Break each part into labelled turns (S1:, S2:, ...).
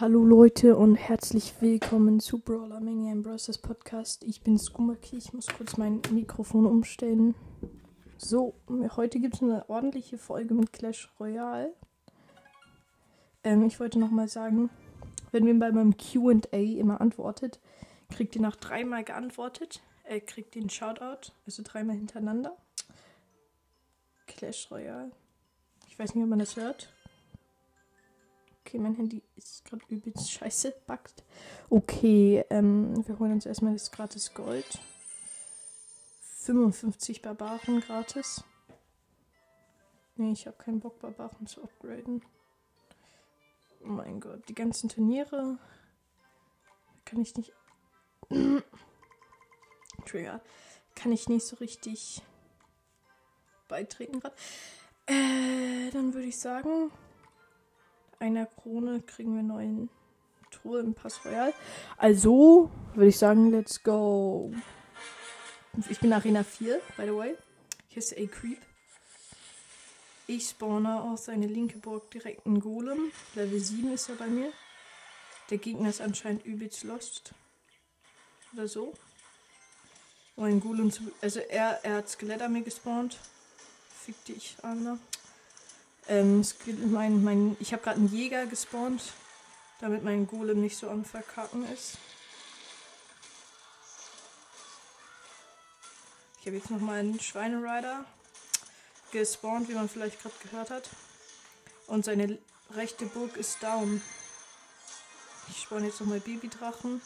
S1: Hallo Leute und herzlich willkommen zu Brawler Mania Bros. Podcast. Ich bin Skumaki. Ich muss kurz mein Mikrofon umstellen. So, heute gibt es eine ordentliche Folge mit Clash Royale. Ähm, ich wollte nochmal sagen, wenn ihr bei meinem QA immer antwortet, kriegt ihr nach dreimal geantwortet, äh, kriegt ihr einen Shoutout, also dreimal hintereinander. Clash Royale. Ich weiß nicht, ob man das hört. Okay, mein Handy ist gerade übelst scheiße, backt. Okay, ähm, wir holen uns erstmal das gratis Gold. 55 Barbaren gratis. Nee, ich habe keinen Bock, Barbaren zu upgraden. Oh mein Gott, die ganzen Turniere kann ich nicht. Trigger. Kann ich nicht so richtig beitreten gerade. Äh, dann würde ich sagen, einer Krone kriegen wir neuen Truhe im Pass Royal. Also würde ich sagen, let's go. Ich bin Arena 4, by the way. Hier ist A Creep. Ich spawne aus seine linke Burg direkt einen Golem. Level 7 ist er bei mir. Der Gegner ist anscheinend übelst lost. Oder so. Um ein Golem zu. Also er, er hat Skelett an mir gespawnt. Fick dich, Anna. Ähm, mein, mein, ich habe gerade einen Jäger gespawnt, damit mein Golem nicht so am Verkacken ist. Ich habe jetzt nochmal einen Schweinerider gespawnt, wie man vielleicht gerade gehört hat. Und seine rechte Burg ist down. Ich spawn jetzt nochmal Babydrachen.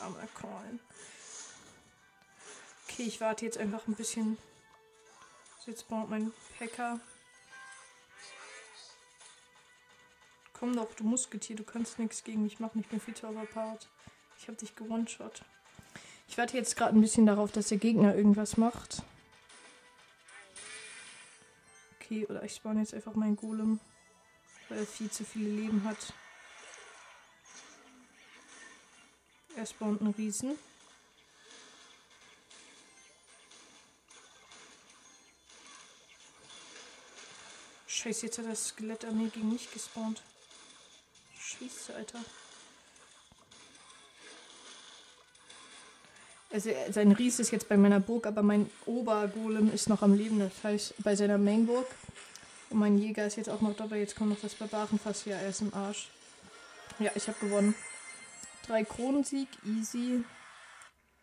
S1: Armer Coin. Okay, ich warte jetzt einfach ein bisschen. Jetzt baut mein Hacker. Komm doch, du Musketier, du kannst nichts gegen mich machen. Ich bin viel zu overpowered. Ich hab dich gewone-shot. Ich warte jetzt gerade ein bisschen darauf, dass der Gegner irgendwas macht. Okay, oder ich spawn jetzt einfach meinen Golem, weil er viel zu viele Leben hat. Er spawnt einen Riesen. Scheiße, jetzt hat das Skelett an mir gegen mich gespawnt. Scheiße, Alter. Also sein Ries ist jetzt bei meiner Burg, aber mein Obergolem ist noch am Leben. Das heißt, bei seiner Mainburg. Und mein Jäger ist jetzt auch noch dabei. Jetzt kommt noch das Barbarenfass. Ja, er ist im Arsch. Ja, ich habe gewonnen. Drei Kronensieg, easy.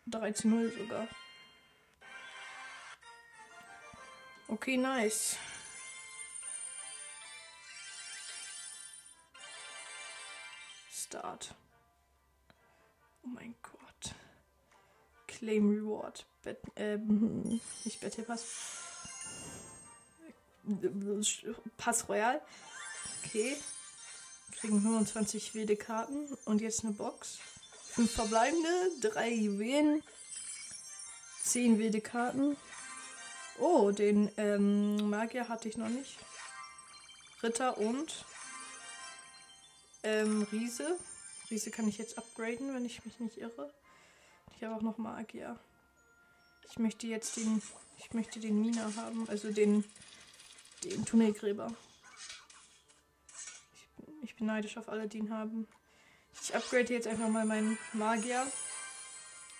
S1: 3 zu 0 sogar. Okay, nice. Start. Oh mein Gott. Claim Reward. Bet, ähm, nicht Battle Pass. Pass Royal. Okay. Kriegen 25 wilde Karten. Und jetzt eine Box. Fünf verbleibende, drei Juwelen, zehn wilde Karten. Oh, den ähm, Magier hatte ich noch nicht. Ritter und ähm, Riese. Riese kann ich jetzt upgraden, wenn ich mich nicht irre. Ich habe auch noch Magier. Ich möchte jetzt den. Ich möchte den Mina haben, also den. den Tunnelgräber. Ich, ich bin neidisch auf alle, die ihn haben. Ich upgrade jetzt einfach mal meinen Magier.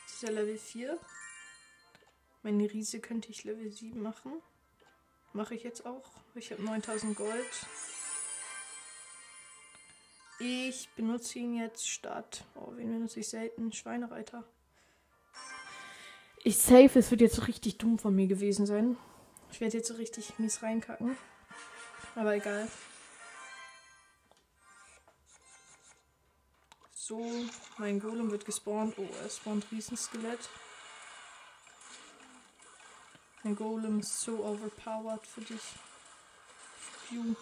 S1: Das ist ja Level 4. Meine Riese könnte ich Level 7 machen. Mache ich jetzt auch. Ich habe 9000 Gold. Ich benutze ihn jetzt statt. Oh, wen benutze ich selten? Schweinereiter. Ich safe, es wird jetzt so richtig dumm von mir gewesen sein. Ich werde jetzt so richtig mies reinkacken. Aber egal. So, mein Golem wird gespawnt. Oh, er spawnt Riesenskelett. Mein Golem ist so overpowered für dich. Phew.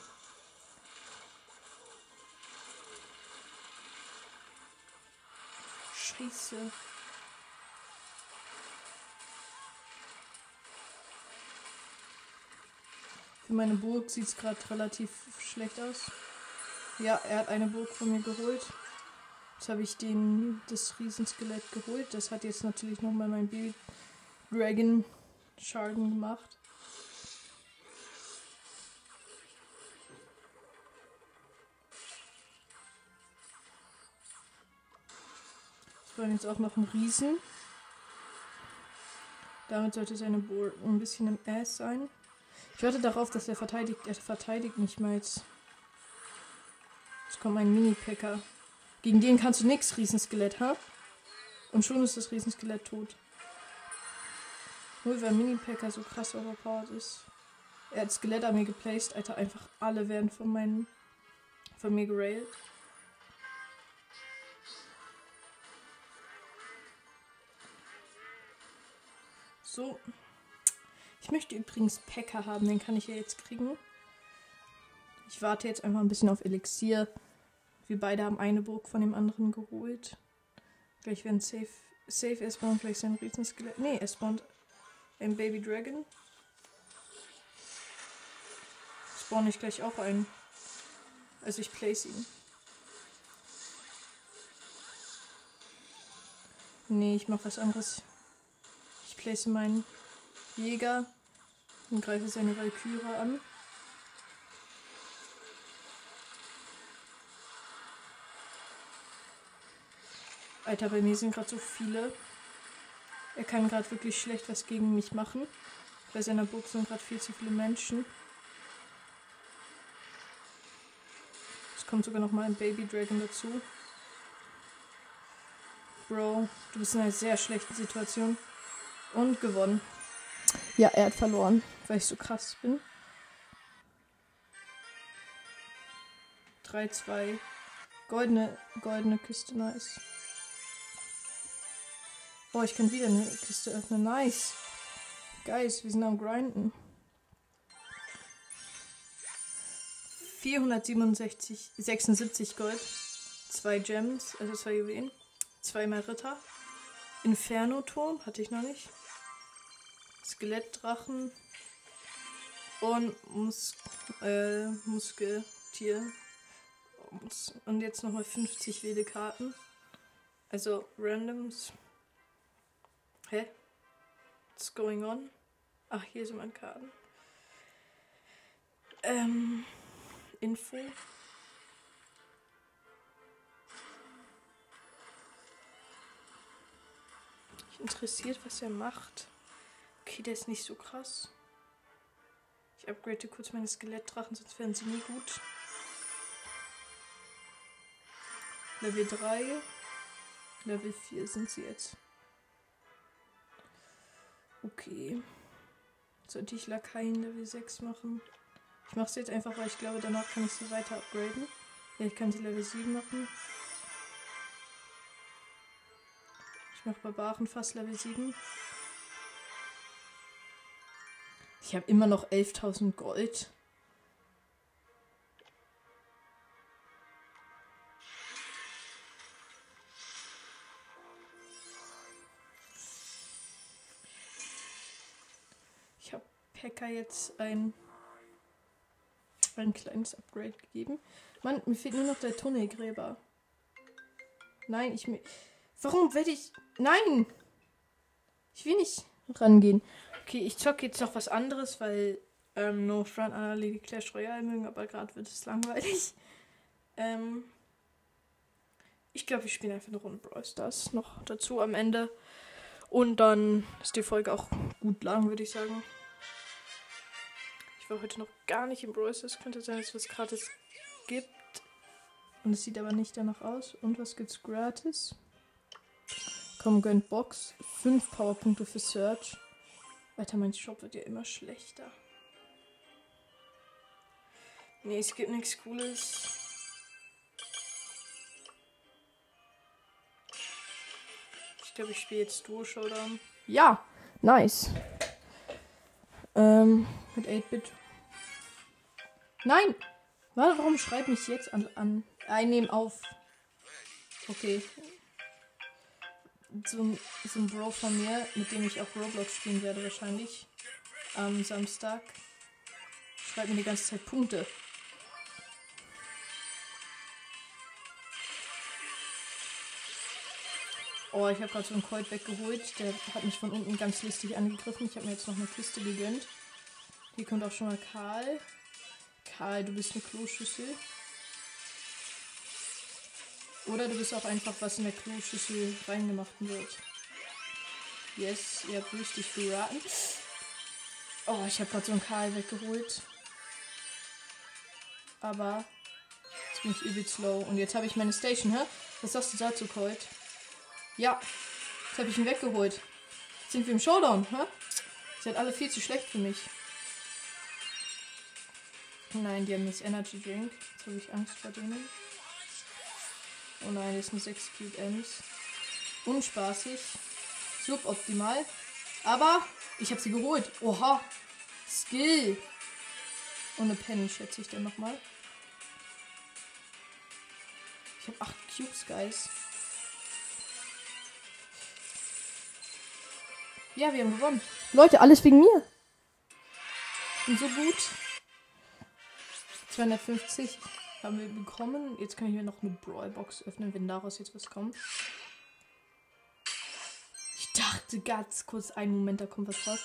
S1: Scheiße. Für meine Burg sieht es gerade relativ schlecht aus. Ja, er hat eine Burg von mir geholt. Jetzt habe ich den, das Riesenskelett geholt. Das hat jetzt natürlich nochmal mein Baby Dragon Schaden gemacht. Spawnen jetzt auch noch einen Riesen. Damit sollte seine Bowl ein bisschen im Ass sein. Ich warte darauf, dass er verteidigt. Er verteidigt nicht mal jetzt. Jetzt kommt mein Mini-Packer. Gegen den kannst du nichts, Riesenskelett, ha? Und schon ist das Riesenskelett tot. Nur weil Mini-Packer so krass overpowered ist. Er hat Skelett an mir geplaced, Alter. Einfach alle werden von meinen. von mir gerailt. So. Ich möchte übrigens Packer haben, den kann ich ja jetzt kriegen. Ich warte jetzt einfach ein bisschen auf Elixier. Wir beide haben eine Burg von dem anderen geholt. Gleich werden safe. Safe, er spawnt gleich sein Riesenskelett. Nee, er spawnt ein Baby Dragon. Spawn ich gleich auch ein. Also ich place ihn. Nee, ich mach was anderes. Place meinen Jäger und greife seine Valkyrie an. Alter, bei mir sind gerade so viele. Er kann gerade wirklich schlecht was gegen mich machen. Bei seiner Burg sind gerade viel zu viele Menschen. Es kommt sogar noch mal ein Baby Dragon dazu. Bro, du bist in einer sehr schlechten Situation. Und gewonnen. Ja, er hat verloren, weil ich so krass bin. 3-2. Goldene, goldene Kiste, nice. Boah, ich kann wieder eine Kiste öffnen. Nice. Guys, wir sind am Grinden. 467, 76 Gold. Zwei Gems, also zwei Juwelen. Zweimal Ritter. Inferno-Turm, hatte ich noch nicht. Skelettdrachen. Und Mus äh, Muskeltier. Und jetzt nochmal 50 wilde Karten. Also Randoms. Hä? What's going on? Ach, hier sind meine Karten. Ähm, Info. Mich interessiert, was er macht. Okay, der ist nicht so krass. Ich upgrade kurz meine Skelettdrachen, sonst werden sie nie gut. Level 3. Level 4 sind sie jetzt. Okay. Sollte ich Lakaien Level 6 machen? Ich mache es jetzt einfach, weil ich glaube, danach kann ich sie weiter upgraden. Ja, ich kann sie Level 7 machen. Ich mache Barbaren fast Level 7. Ich habe immer noch 11.000 Gold. Hacker jetzt ein, ein kleines Upgrade gegeben. Mann, mir fehlt nur noch der Tunnelgräber. Nein, ich. Warum werde ich. Nein! Ich will nicht rangehen. Okay, ich zocke jetzt noch was anderes, weil ähm, No Front die Clash Royale mögen, aber gerade wird es langweilig. Ähm, ich glaube, ich spiele einfach eine Runde Brawl Stars noch dazu am Ende. Und dann ist die Folge auch gut lang, würde ich sagen. Ich war heute noch gar nicht im Brawl Es Könnte sein, dass es was gratis gibt. Und es sieht aber nicht danach aus. Und was gibt's gratis? Komm, gönnt Box. Fünf Powerpunkte für Search. Alter, mein Shop wird ja immer schlechter. Nee, es gibt nichts Cooles. Ich glaube, ich spiele jetzt Duo Showdown. Ja, nice. Ähm, mit 8-Bit. Nein! Warum schreibt mich jetzt an, an einnehmen auf? Okay. So, so ein Bro von mir, mit dem ich auch Roblox spielen werde wahrscheinlich. Am Samstag. Schreibt mir die ganze Zeit Punkte. Oh, ich habe gerade so einen Colt weggeholt. Der hat mich von unten ganz listig angegriffen. Ich habe mir jetzt noch eine Kiste gegönnt. Hier kommt auch schon mal Karl. Karl, du bist eine Kloschüssel. Oder du bist auch einfach, was in der Kloschüssel reingemacht wird. Yes, ihr habt richtig geraten. Oh, ich habe gerade so einen Karl weggeholt. Aber jetzt bin ich übelst low. Und jetzt habe ich meine Station, hä? Was sagst du dazu, Colt? Ja, jetzt habe ich ihn weggeholt. Jetzt sind wir im Showdown, hä? Ihr seid alle viel zu schlecht für mich. Nein, die haben jetzt Energy Drink. Jetzt habe ich Angst vor denen. Oh nein, das sind 6 Cube M's. Unspaßig. Suboptimal. Aber ich habe sie geholt. Oha. Skill. Und eine Penny, schätze ich dann nochmal. Ich habe 8 Cubes, Guys. Ja, wir haben gewonnen. Leute, alles wegen mir. Und so gut. 250 haben wir bekommen. Jetzt kann ich mir noch eine Brawlbox öffnen, wenn daraus jetzt was kommt. Ich dachte ganz kurz, einen Moment, da kommt was raus.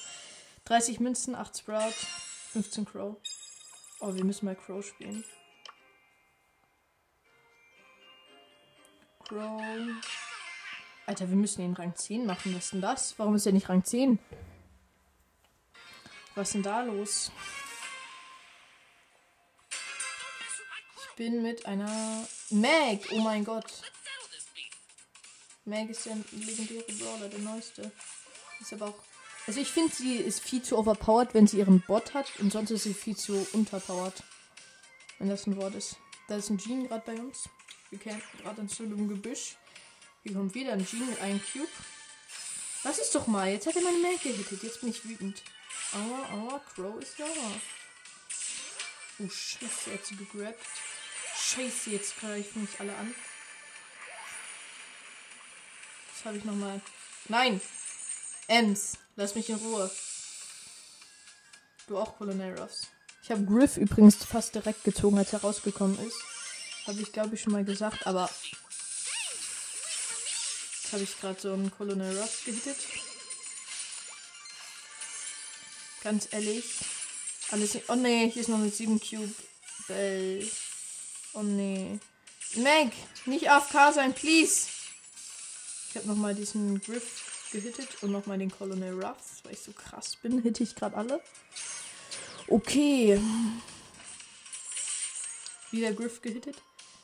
S1: 30 Münzen, 8 Sprout, 15 Crow. Oh, wir müssen mal Crow spielen. Crow. Alter, wir müssen ihn Rang 10 machen. Was ist denn das? Warum ist er nicht Rang 10? Was ist denn da los? Bin mit einer Meg. Oh mein Gott. Meg ist der legendäre Brawler, der neueste. Ist aber auch. Also ich finde, sie ist viel zu overpowered, wenn sie ihren Bot hat. Und sonst ist sie viel zu unterpowered. Wenn das ein Wort ist. Da ist ein Jean gerade bei uns. Wir campen gerade in so einem Gebüsch. Hier kommt wieder ein Jean mit einem Cube. Lass es doch mal. Jetzt hat er meine Meg gehittet. Jetzt bin ich wütend. Aua, aua, Crow ist sauer. Oh, scheiße, er hat sie gegrabt. Scheiße, jetzt greifen mich alle an. Das habe ich nochmal. Nein! Ems, lass mich in Ruhe. Du auch, Colonel Ruffs. Ich habe Griff übrigens fast direkt gezogen, als er rausgekommen ist. Habe ich, glaube ich, schon mal gesagt, aber. Jetzt habe ich gerade so einen Colonel Ruffs gehittet. Ganz ehrlich. Alles. Oh nee, hier ist noch eine 7 Cube Bell. Oh nee. Meg, nicht AFK sein, please. Ich habe nochmal diesen Griff gehittet und nochmal den Colonel Ruffs, weil ich so krass bin, hitte ich gerade alle. Okay. Wieder Griff gehittet.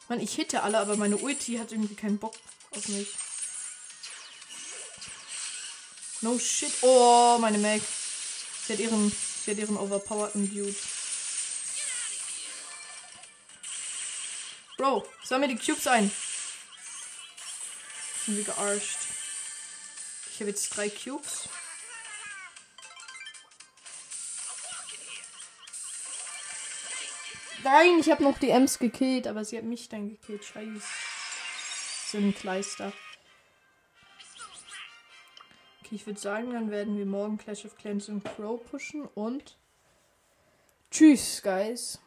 S1: Mann, ich hitte alle, aber meine Ulti hat irgendwie keinen Bock auf mich. No shit. Oh, meine Meg. Sie hat ihren, sie hat ihren overpowerten Dude. Bro, sammel die Cubes ein. Sind wir gearscht. Ich habe jetzt drei Cubes. Nein, ich habe noch die Ems gekillt, aber sie hat mich dann gekillt. Scheiße. So ein Kleister. Okay, ich würde sagen, dann werden wir morgen Clash of Clans und Crow pushen und tschüss, guys.